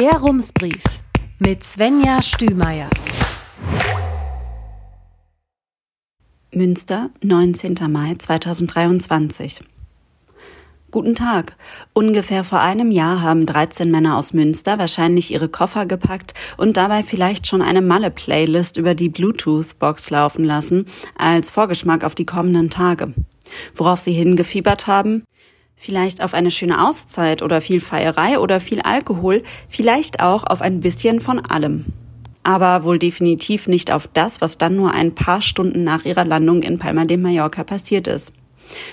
Der Rumsbrief mit Svenja Stümeier. Münster, 19. Mai 2023. Guten Tag. Ungefähr vor einem Jahr haben 13 Männer aus Münster wahrscheinlich ihre Koffer gepackt und dabei vielleicht schon eine Malle-Playlist über die Bluetooth-Box laufen lassen, als Vorgeschmack auf die kommenden Tage. Worauf sie hingefiebert haben? Vielleicht auf eine schöne Auszeit oder viel Feierei oder viel Alkohol, vielleicht auch auf ein bisschen von allem. Aber wohl definitiv nicht auf das, was dann nur ein paar Stunden nach ihrer Landung in Palma de Mallorca passiert ist.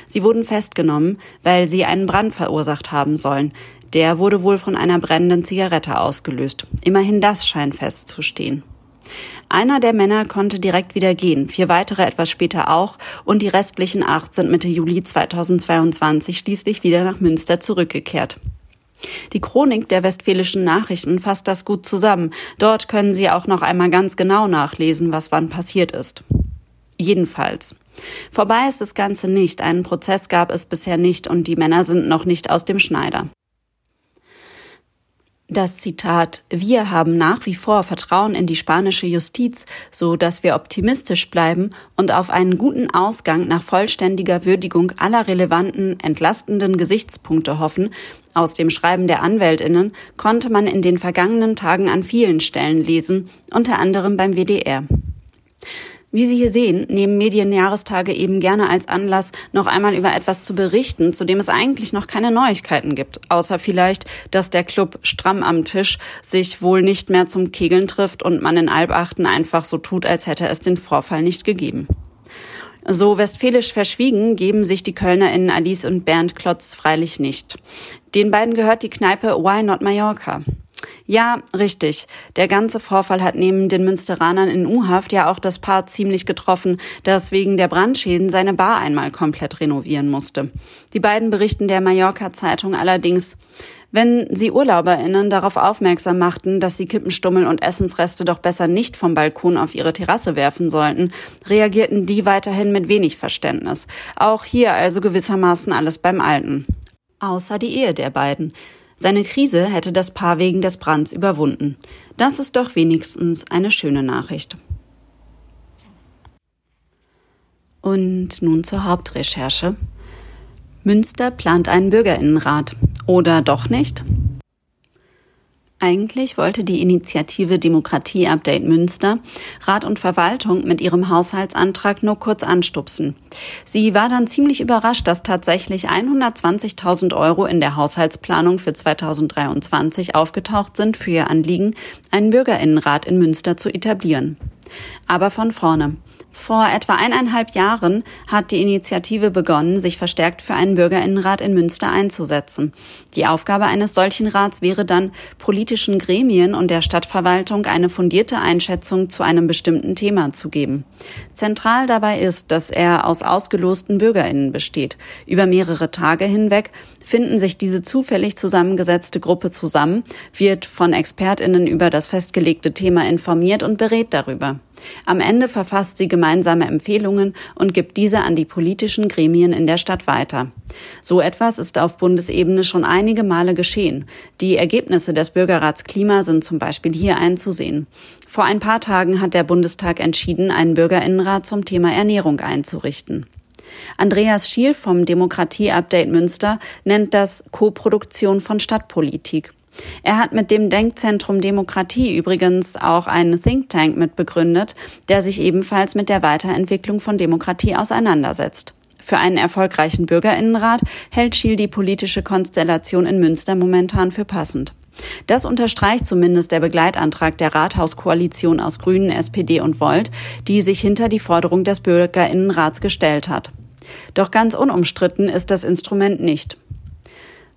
Sie wurden festgenommen, weil sie einen Brand verursacht haben sollen. Der wurde wohl von einer brennenden Zigarette ausgelöst. Immerhin das scheint festzustehen. Einer der Männer konnte direkt wieder gehen, vier weitere etwas später auch, und die restlichen acht sind Mitte Juli 2022 schließlich wieder nach Münster zurückgekehrt. Die Chronik der Westfälischen Nachrichten fasst das gut zusammen. Dort können Sie auch noch einmal ganz genau nachlesen, was wann passiert ist. Jedenfalls. Vorbei ist das Ganze nicht. Einen Prozess gab es bisher nicht und die Männer sind noch nicht aus dem Schneider. Das Zitat Wir haben nach wie vor Vertrauen in die spanische Justiz, so dass wir optimistisch bleiben und auf einen guten Ausgang nach vollständiger Würdigung aller relevanten, entlastenden Gesichtspunkte hoffen, aus dem Schreiben der Anwältinnen konnte man in den vergangenen Tagen an vielen Stellen lesen, unter anderem beim WDR. Wie Sie hier sehen, nehmen Medienjahrestage eben gerne als Anlass, noch einmal über etwas zu berichten, zu dem es eigentlich noch keine Neuigkeiten gibt. Außer vielleicht, dass der Club stramm am Tisch sich wohl nicht mehr zum Kegeln trifft und man in Albachten einfach so tut, als hätte es den Vorfall nicht gegeben. So westfälisch verschwiegen geben sich die KölnerInnen Alice und Bernd Klotz freilich nicht. Den beiden gehört die Kneipe Why Not Mallorca. Ja, richtig. Der ganze Vorfall hat neben den Münsteranern in U-Haft ja auch das Paar ziemlich getroffen, das wegen der Brandschäden seine Bar einmal komplett renovieren musste. Die beiden berichten der Mallorca-Zeitung allerdings, wenn sie UrlauberInnen darauf aufmerksam machten, dass sie Kippenstummel und Essensreste doch besser nicht vom Balkon auf ihre Terrasse werfen sollten, reagierten die weiterhin mit wenig Verständnis. Auch hier also gewissermaßen alles beim Alten. Außer die Ehe der beiden. Seine Krise hätte das Paar wegen des Brands überwunden. Das ist doch wenigstens eine schöne Nachricht. Und nun zur Hauptrecherche. Münster plant einen Bürgerinnenrat. Oder doch nicht? Eigentlich wollte die Initiative Demokratie Update Münster Rat und Verwaltung mit ihrem Haushaltsantrag nur kurz anstupsen. Sie war dann ziemlich überrascht, dass tatsächlich 120.000 Euro in der Haushaltsplanung für 2023 aufgetaucht sind für ihr Anliegen, einen Bürgerinnenrat in Münster zu etablieren. Aber von vorne. Vor etwa eineinhalb Jahren hat die Initiative begonnen, sich verstärkt für einen Bürgerinnenrat in Münster einzusetzen. Die Aufgabe eines solchen Rats wäre dann, politischen Gremien und der Stadtverwaltung eine fundierte Einschätzung zu einem bestimmten Thema zu geben. Zentral dabei ist, dass er aus ausgelosten Bürgerinnen besteht. Über mehrere Tage hinweg finden sich diese zufällig zusammengesetzte Gruppe zusammen, wird von Expertinnen über das festgelegte Thema informiert und berät darüber. Am Ende verfasst sie gemeinsame Empfehlungen und gibt diese an die politischen Gremien in der Stadt weiter. So etwas ist auf Bundesebene schon einige Male geschehen. Die Ergebnisse des Bürgerrats Klima sind zum Beispiel hier einzusehen. Vor ein paar Tagen hat der Bundestag entschieden, einen Bürgerinnenrat zum Thema Ernährung einzurichten. Andreas Schiel vom Demokratie Update Münster nennt das Koproduktion von Stadtpolitik. Er hat mit dem Denkzentrum Demokratie übrigens auch einen Think Tank mitbegründet, der sich ebenfalls mit der Weiterentwicklung von Demokratie auseinandersetzt. Für einen erfolgreichen Bürgerinnenrat hält Schiel die politische Konstellation in Münster momentan für passend. Das unterstreicht zumindest der Begleitantrag der Rathauskoalition aus Grünen, SPD und Volt, die sich hinter die Forderung des Bürgerinnenrats gestellt hat. Doch ganz unumstritten ist das Instrument nicht.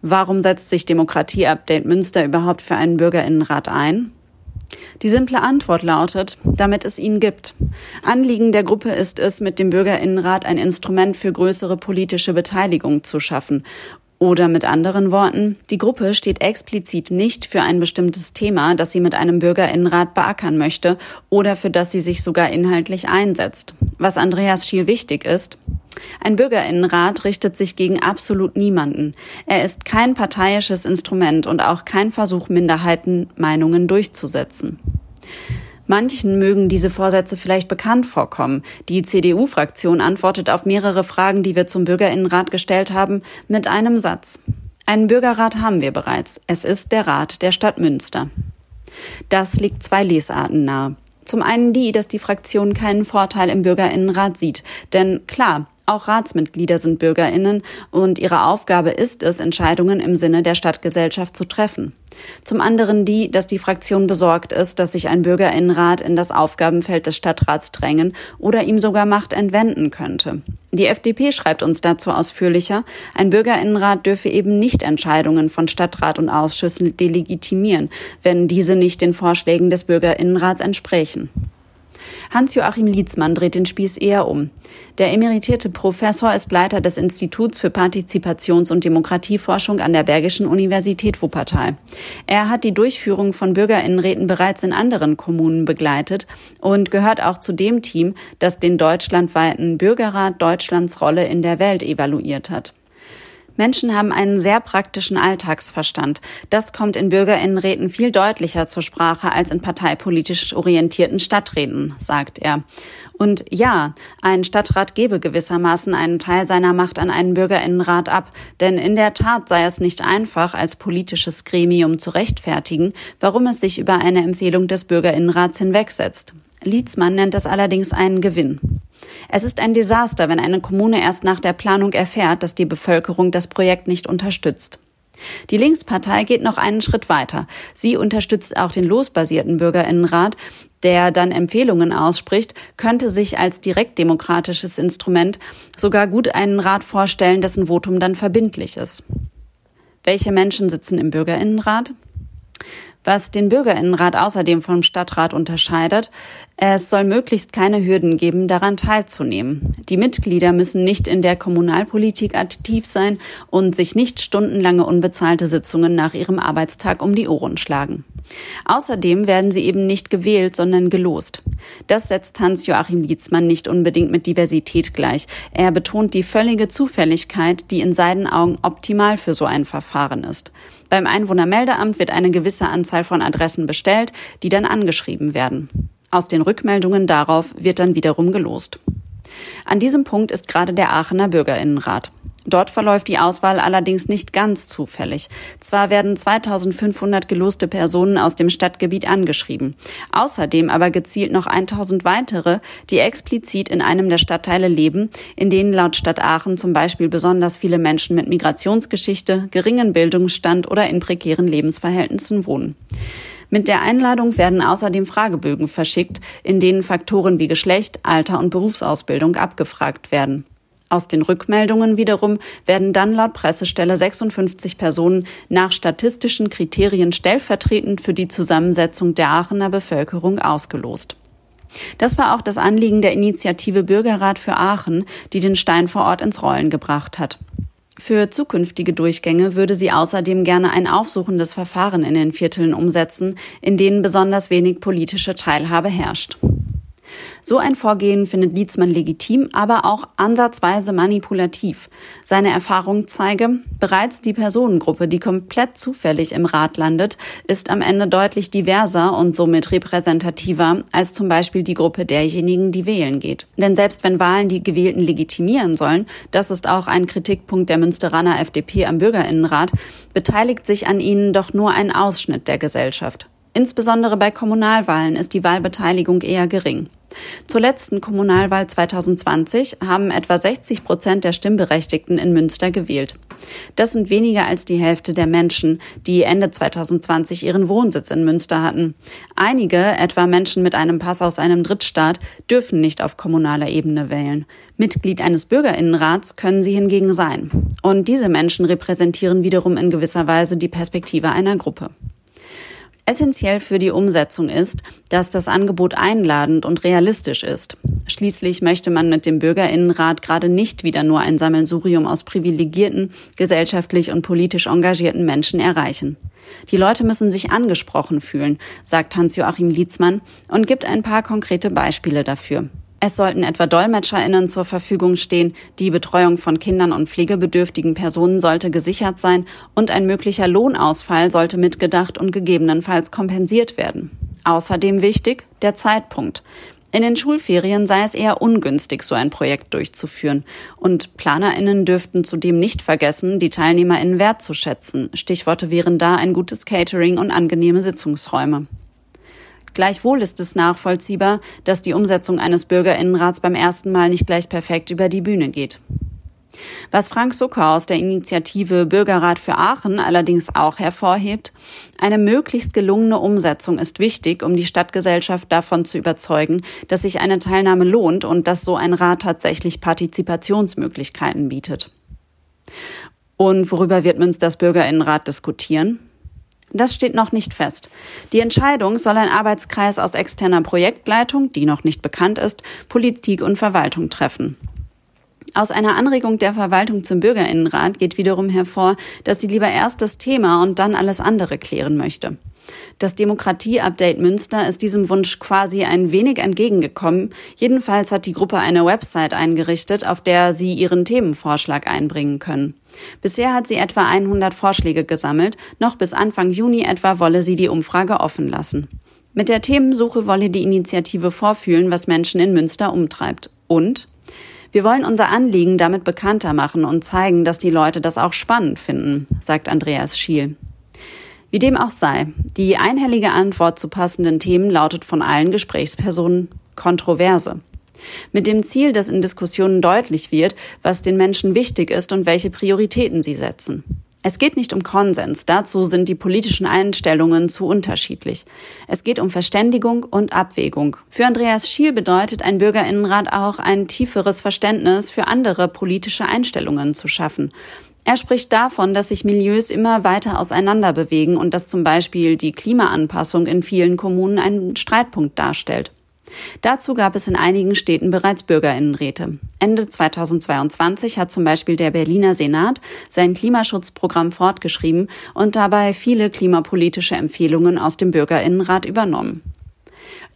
Warum setzt sich Demokratie Update Münster überhaupt für einen Bürgerinnenrat ein? Die simple Antwort lautet, damit es ihn gibt. Anliegen der Gruppe ist es, mit dem Bürgerinnenrat ein Instrument für größere politische Beteiligung zu schaffen. Oder mit anderen Worten, die Gruppe steht explizit nicht für ein bestimmtes Thema, das sie mit einem Bürgerinnenrat beackern möchte oder für das sie sich sogar inhaltlich einsetzt. Was Andreas Schiel wichtig ist, Ein Bürgerinnenrat richtet sich gegen absolut niemanden. Er ist kein parteiisches Instrument und auch kein Versuch, Minderheitenmeinungen durchzusetzen. Manchen mögen diese Vorsätze vielleicht bekannt vorkommen. Die CDU-Fraktion antwortet auf mehrere Fragen, die wir zum Bürgerinnenrat gestellt haben, mit einem Satz. Einen Bürgerrat haben wir bereits. Es ist der Rat der Stadt Münster. Das liegt zwei Lesarten nahe. Zum einen die, dass die Fraktion keinen Vorteil im Bürgerinnenrat sieht. Denn klar, auch Ratsmitglieder sind Bürgerinnen und ihre Aufgabe ist es, Entscheidungen im Sinne der Stadtgesellschaft zu treffen. Zum anderen die, dass die Fraktion besorgt ist, dass sich ein Bürgerinnenrat in das Aufgabenfeld des Stadtrats drängen oder ihm sogar Macht entwenden könnte. Die FDP schreibt uns dazu ausführlicher, ein Bürgerinnenrat dürfe eben nicht Entscheidungen von Stadtrat und Ausschüssen delegitimieren, wenn diese nicht den Vorschlägen des Bürgerinnenrats entsprechen. Hans-Joachim Lietzmann dreht den Spieß eher um. Der emeritierte Professor ist Leiter des Instituts für Partizipations- und Demokratieforschung an der Bergischen Universität Wuppertal. Er hat die Durchführung von Bürgerinnenräten bereits in anderen Kommunen begleitet und gehört auch zu dem Team, das den deutschlandweiten Bürgerrat Deutschlands Rolle in der Welt evaluiert hat. Menschen haben einen sehr praktischen Alltagsverstand. Das kommt in Bürgerinnenräten viel deutlicher zur Sprache als in parteipolitisch orientierten Stadträten, sagt er. Und ja, ein Stadtrat gebe gewissermaßen einen Teil seiner Macht an einen Bürgerinnenrat ab, denn in der Tat sei es nicht einfach, als politisches Gremium zu rechtfertigen, warum es sich über eine Empfehlung des Bürgerinnenrats hinwegsetzt. Lietzmann nennt das allerdings einen Gewinn. Es ist ein Desaster, wenn eine Kommune erst nach der Planung erfährt, dass die Bevölkerung das Projekt nicht unterstützt. Die Linkspartei geht noch einen Schritt weiter. Sie unterstützt auch den losbasierten Bürgerinnenrat, der dann Empfehlungen ausspricht, könnte sich als direktdemokratisches Instrument sogar gut einen Rat vorstellen, dessen Votum dann verbindlich ist. Welche Menschen sitzen im Bürgerinnenrat? Was den Bürgerinnenrat außerdem vom Stadtrat unterscheidet, es soll möglichst keine Hürden geben, daran teilzunehmen. Die Mitglieder müssen nicht in der Kommunalpolitik aktiv sein und sich nicht stundenlange unbezahlte Sitzungen nach ihrem Arbeitstag um die Ohren schlagen. Außerdem werden sie eben nicht gewählt, sondern gelost. Das setzt Hans-Joachim Lietzmann nicht unbedingt mit Diversität gleich. Er betont die völlige Zufälligkeit, die in seinen Augen optimal für so ein Verfahren ist. Beim Einwohnermeldeamt wird eine gewisse Anzahl von Adressen bestellt, die dann angeschrieben werden. Aus den Rückmeldungen darauf wird dann wiederum gelost. An diesem Punkt ist gerade der Aachener Bürgerinnenrat. Dort verläuft die Auswahl allerdings nicht ganz zufällig. Zwar werden 2500 geloste Personen aus dem Stadtgebiet angeschrieben, außerdem aber gezielt noch 1000 weitere, die explizit in einem der Stadtteile leben, in denen laut Stadt Aachen zum Beispiel besonders viele Menschen mit Migrationsgeschichte, geringen Bildungsstand oder in prekären Lebensverhältnissen wohnen. Mit der Einladung werden außerdem Fragebögen verschickt, in denen Faktoren wie Geschlecht, Alter und Berufsausbildung abgefragt werden. Aus den Rückmeldungen wiederum werden dann laut Pressestelle 56 Personen nach statistischen Kriterien stellvertretend für die Zusammensetzung der Aachener Bevölkerung ausgelost. Das war auch das Anliegen der Initiative Bürgerrat für Aachen, die den Stein vor Ort ins Rollen gebracht hat. Für zukünftige Durchgänge würde sie außerdem gerne ein aufsuchendes Verfahren in den Vierteln umsetzen, in denen besonders wenig politische Teilhabe herrscht. So ein Vorgehen findet Lietzmann legitim, aber auch ansatzweise manipulativ. Seine Erfahrung zeige, bereits die Personengruppe, die komplett zufällig im Rat landet, ist am Ende deutlich diverser und somit repräsentativer als zum Beispiel die Gruppe derjenigen, die wählen geht. Denn selbst wenn Wahlen die Gewählten legitimieren sollen, das ist auch ein Kritikpunkt der Münsteraner FDP am Bürgerinnenrat, beteiligt sich an ihnen doch nur ein Ausschnitt der Gesellschaft. Insbesondere bei Kommunalwahlen ist die Wahlbeteiligung eher gering. Zur letzten Kommunalwahl 2020 haben etwa 60 Prozent der Stimmberechtigten in Münster gewählt. Das sind weniger als die Hälfte der Menschen, die Ende 2020 ihren Wohnsitz in Münster hatten. Einige, etwa Menschen mit einem Pass aus einem Drittstaat, dürfen nicht auf kommunaler Ebene wählen. Mitglied eines Bürgerinnenrats können sie hingegen sein. Und diese Menschen repräsentieren wiederum in gewisser Weise die Perspektive einer Gruppe. Essentiell für die Umsetzung ist, dass das Angebot einladend und realistisch ist. Schließlich möchte man mit dem Bürgerinnenrat gerade nicht wieder nur ein Sammelsurium aus privilegierten, gesellschaftlich und politisch engagierten Menschen erreichen. Die Leute müssen sich angesprochen fühlen, sagt Hans-Joachim Lietzmann und gibt ein paar konkrete Beispiele dafür. Es sollten etwa DolmetscherInnen zur Verfügung stehen, die Betreuung von Kindern und pflegebedürftigen Personen sollte gesichert sein und ein möglicher Lohnausfall sollte mitgedacht und gegebenenfalls kompensiert werden. Außerdem wichtig der Zeitpunkt. In den Schulferien sei es eher ungünstig, so ein Projekt durchzuführen. Und PlanerInnen dürften zudem nicht vergessen, die TeilnehmerInnen wertzuschätzen. Stichworte wären da ein gutes Catering und angenehme Sitzungsräume. Gleichwohl ist es nachvollziehbar, dass die Umsetzung eines Bürgerinnenrats beim ersten Mal nicht gleich perfekt über die Bühne geht. Was Frank Zucker aus der Initiative Bürgerrat für Aachen allerdings auch hervorhebt, eine möglichst gelungene Umsetzung ist wichtig, um die Stadtgesellschaft davon zu überzeugen, dass sich eine Teilnahme lohnt und dass so ein Rat tatsächlich Partizipationsmöglichkeiten bietet. Und worüber wird Münsters Bürgerinnenrat diskutieren? Das steht noch nicht fest. Die Entscheidung soll ein Arbeitskreis aus externer Projektleitung, die noch nicht bekannt ist, Politik und Verwaltung treffen. Aus einer Anregung der Verwaltung zum Bürgerinnenrat geht wiederum hervor, dass sie lieber erst das Thema und dann alles andere klären möchte. Das Demokratie-Update Münster ist diesem Wunsch quasi ein wenig entgegengekommen. Jedenfalls hat die Gruppe eine Website eingerichtet, auf der sie ihren Themenvorschlag einbringen können. Bisher hat sie etwa 100 Vorschläge gesammelt. Noch bis Anfang Juni etwa wolle sie die Umfrage offen lassen. Mit der Themensuche wolle die Initiative vorfühlen, was Menschen in Münster umtreibt. Und wir wollen unser Anliegen damit bekannter machen und zeigen, dass die Leute das auch spannend finden, sagt Andreas Schiel. Wie dem auch sei, die einhellige Antwort zu passenden Themen lautet von allen Gesprächspersonen Kontroverse. Mit dem Ziel, dass in Diskussionen deutlich wird, was den Menschen wichtig ist und welche Prioritäten sie setzen. Es geht nicht um Konsens, dazu sind die politischen Einstellungen zu unterschiedlich. Es geht um Verständigung und Abwägung. Für Andreas Schiel bedeutet ein Bürgerinnenrat auch ein tieferes Verständnis für andere politische Einstellungen zu schaffen. Er spricht davon, dass sich Milieus immer weiter auseinander bewegen und dass zum Beispiel die Klimaanpassung in vielen Kommunen einen Streitpunkt darstellt. Dazu gab es in einigen Städten bereits Bürgerinnenräte. Ende 2022 hat zum Beispiel der Berliner Senat sein Klimaschutzprogramm fortgeschrieben und dabei viele klimapolitische Empfehlungen aus dem Bürgerinnenrat übernommen.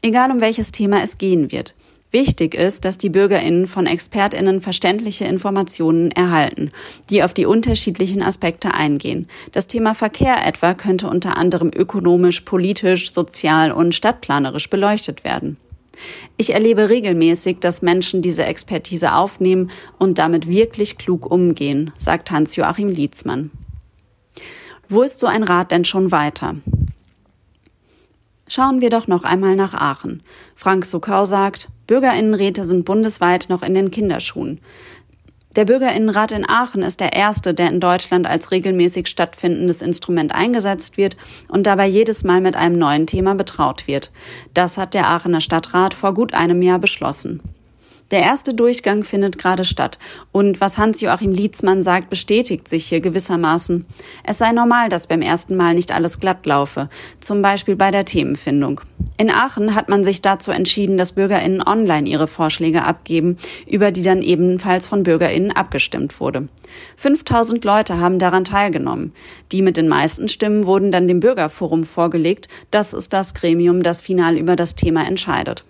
Egal um welches Thema es gehen wird. Wichtig ist, dass die Bürgerinnen von Expertinnen verständliche Informationen erhalten, die auf die unterschiedlichen Aspekte eingehen. Das Thema Verkehr etwa könnte unter anderem ökonomisch, politisch, sozial und stadtplanerisch beleuchtet werden. Ich erlebe regelmäßig, dass Menschen diese Expertise aufnehmen und damit wirklich klug umgehen, sagt Hans-Joachim Lietzmann. Wo ist so ein Rat denn schon weiter? Schauen wir doch noch einmal nach Aachen. Frank Sukau sagt, Bürgerinnenräte sind bundesweit noch in den Kinderschuhen. Der Bürgerinnenrat in Aachen ist der erste, der in Deutschland als regelmäßig stattfindendes Instrument eingesetzt wird und dabei jedes Mal mit einem neuen Thema betraut wird. Das hat der Aachener Stadtrat vor gut einem Jahr beschlossen. Der erste Durchgang findet gerade statt. Und was Hans-Joachim Lietzmann sagt, bestätigt sich hier gewissermaßen. Es sei normal, dass beim ersten Mal nicht alles glatt laufe. Zum Beispiel bei der Themenfindung. In Aachen hat man sich dazu entschieden, dass BürgerInnen online ihre Vorschläge abgeben, über die dann ebenfalls von BürgerInnen abgestimmt wurde. 5000 Leute haben daran teilgenommen. Die mit den meisten Stimmen wurden dann dem Bürgerforum vorgelegt. Das ist das Gremium, das final über das Thema entscheidet.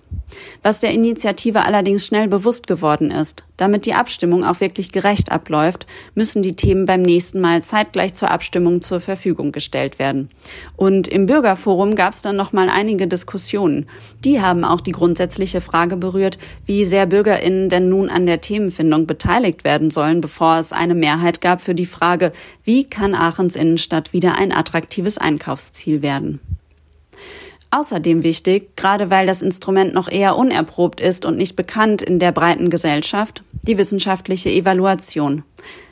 Was der Initiative allerdings schnell bewusst geworden ist, damit die Abstimmung auch wirklich gerecht abläuft, müssen die Themen beim nächsten Mal zeitgleich zur Abstimmung zur Verfügung gestellt werden. Und im Bürgerforum gab es dann noch mal einige Diskussionen. Die haben auch die grundsätzliche Frage berührt, wie sehr BürgerInnen denn nun an der Themenfindung beteiligt werden sollen, bevor es eine Mehrheit gab für die Frage, wie kann Aachens Innenstadt wieder ein attraktives Einkaufsziel werden. Außerdem wichtig, gerade weil das Instrument noch eher unerprobt ist und nicht bekannt in der breiten Gesellschaft, die wissenschaftliche Evaluation.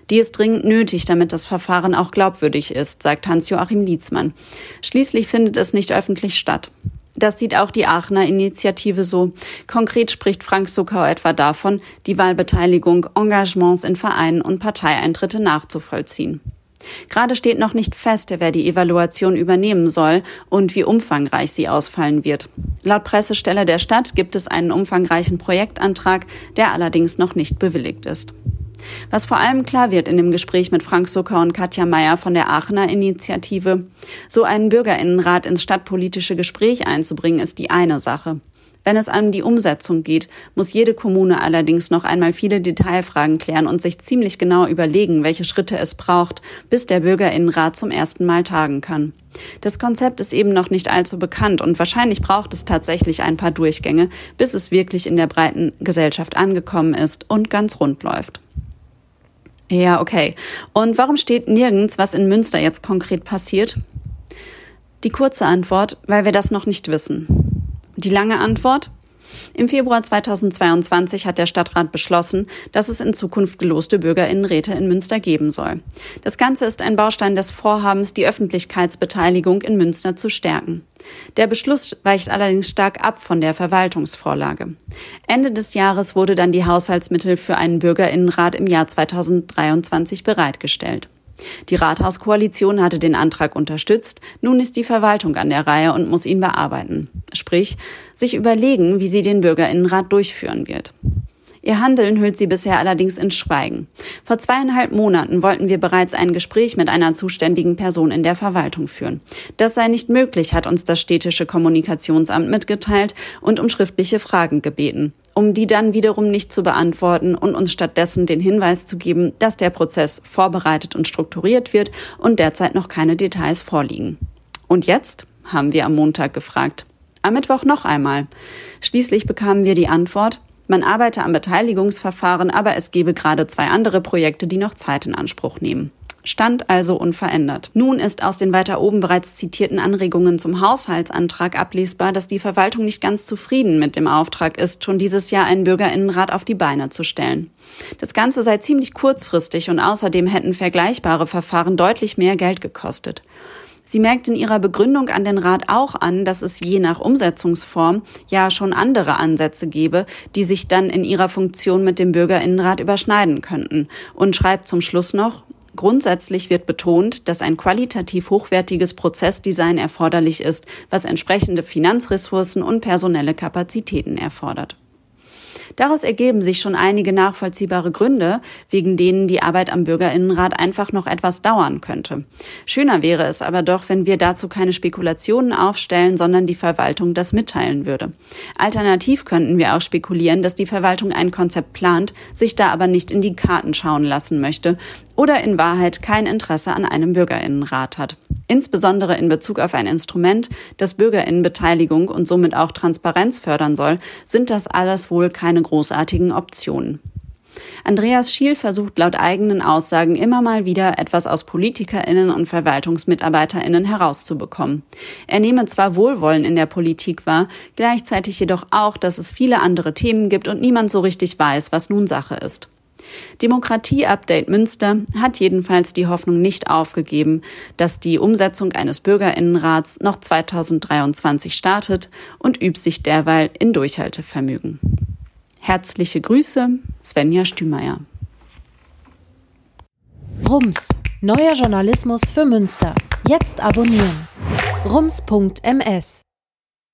Die ist dringend nötig, damit das Verfahren auch glaubwürdig ist, sagt Hans-Joachim Lietzmann. Schließlich findet es nicht öffentlich statt. Das sieht auch die Aachener Initiative so. Konkret spricht Frank Suckau etwa davon, die Wahlbeteiligung, Engagements in Vereinen und Parteieintritte nachzuvollziehen. Gerade steht noch nicht fest, wer die Evaluation übernehmen soll und wie umfangreich sie ausfallen wird. Laut Pressestelle der Stadt gibt es einen umfangreichen Projektantrag, der allerdings noch nicht bewilligt ist. Was vor allem klar wird in dem Gespräch mit Frank Zucker und Katja Mayer von der Aachener Initiative, so einen Bürgerinnenrat ins stadtpolitische Gespräch einzubringen, ist die eine Sache. Wenn es um die Umsetzung geht, muss jede Kommune allerdings noch einmal viele Detailfragen klären und sich ziemlich genau überlegen, welche Schritte es braucht, bis der Bürgerinnenrat zum ersten Mal tagen kann. Das Konzept ist eben noch nicht allzu bekannt und wahrscheinlich braucht es tatsächlich ein paar Durchgänge, bis es wirklich in der breiten Gesellschaft angekommen ist und ganz rund läuft. Ja, okay. Und warum steht nirgends, was in Münster jetzt konkret passiert? Die kurze Antwort, weil wir das noch nicht wissen. Die lange Antwort? Im Februar 2022 hat der Stadtrat beschlossen, dass es in Zukunft geloste Bürgerinnenräte in Münster geben soll. Das Ganze ist ein Baustein des Vorhabens, die Öffentlichkeitsbeteiligung in Münster zu stärken. Der Beschluss weicht allerdings stark ab von der Verwaltungsvorlage. Ende des Jahres wurde dann die Haushaltsmittel für einen Bürgerinnenrat im Jahr 2023 bereitgestellt. Die Rathauskoalition hatte den Antrag unterstützt, nun ist die Verwaltung an der Reihe und muss ihn bearbeiten. Sprich, sich überlegen, wie sie den Bürgerinnenrat durchführen wird. Ihr Handeln hüllt sie bisher allerdings in Schweigen. Vor zweieinhalb Monaten wollten wir bereits ein Gespräch mit einer zuständigen Person in der Verwaltung führen. Das sei nicht möglich, hat uns das städtische Kommunikationsamt mitgeteilt und um schriftliche Fragen gebeten um die dann wiederum nicht zu beantworten und uns stattdessen den Hinweis zu geben, dass der Prozess vorbereitet und strukturiert wird und derzeit noch keine Details vorliegen. Und jetzt? haben wir am Montag gefragt. Am Mittwoch noch einmal. Schließlich bekamen wir die Antwort, man arbeite am Beteiligungsverfahren, aber es gebe gerade zwei andere Projekte, die noch Zeit in Anspruch nehmen. Stand also unverändert. Nun ist aus den weiter oben bereits zitierten Anregungen zum Haushaltsantrag ablesbar, dass die Verwaltung nicht ganz zufrieden mit dem Auftrag ist, schon dieses Jahr einen Bürgerinnenrat auf die Beine zu stellen. Das Ganze sei ziemlich kurzfristig und außerdem hätten vergleichbare Verfahren deutlich mehr Geld gekostet. Sie merkt in ihrer Begründung an den Rat auch an, dass es je nach Umsetzungsform ja schon andere Ansätze gebe, die sich dann in ihrer Funktion mit dem Bürgerinnenrat überschneiden könnten und schreibt zum Schluss noch, Grundsätzlich wird betont, dass ein qualitativ hochwertiges Prozessdesign erforderlich ist, was entsprechende Finanzressourcen und personelle Kapazitäten erfordert. Daraus ergeben sich schon einige nachvollziehbare Gründe, wegen denen die Arbeit am Bürgerinnenrat einfach noch etwas dauern könnte. Schöner wäre es aber doch, wenn wir dazu keine Spekulationen aufstellen, sondern die Verwaltung das mitteilen würde. Alternativ könnten wir auch spekulieren, dass die Verwaltung ein Konzept plant, sich da aber nicht in die Karten schauen lassen möchte oder in Wahrheit kein Interesse an einem Bürgerinnenrat hat. Insbesondere in Bezug auf ein Instrument, das Bürgerinnenbeteiligung und somit auch Transparenz fördern soll, sind das alles wohl keine großartigen Optionen. Andreas Schiel versucht laut eigenen Aussagen immer mal wieder etwas aus Politikerinnen und Verwaltungsmitarbeiterinnen herauszubekommen. Er nehme zwar Wohlwollen in der Politik wahr, gleichzeitig jedoch auch, dass es viele andere Themen gibt und niemand so richtig weiß, was nun Sache ist. Demokratie-Update Münster hat jedenfalls die Hoffnung nicht aufgegeben, dass die Umsetzung eines Bürgerinnenrats noch 2023 startet und übt sich derweil in Durchhaltevermögen. Herzliche Grüße, Svenja Stümeier. Rums, neuer Journalismus für Münster. Jetzt abonnieren. rums.ms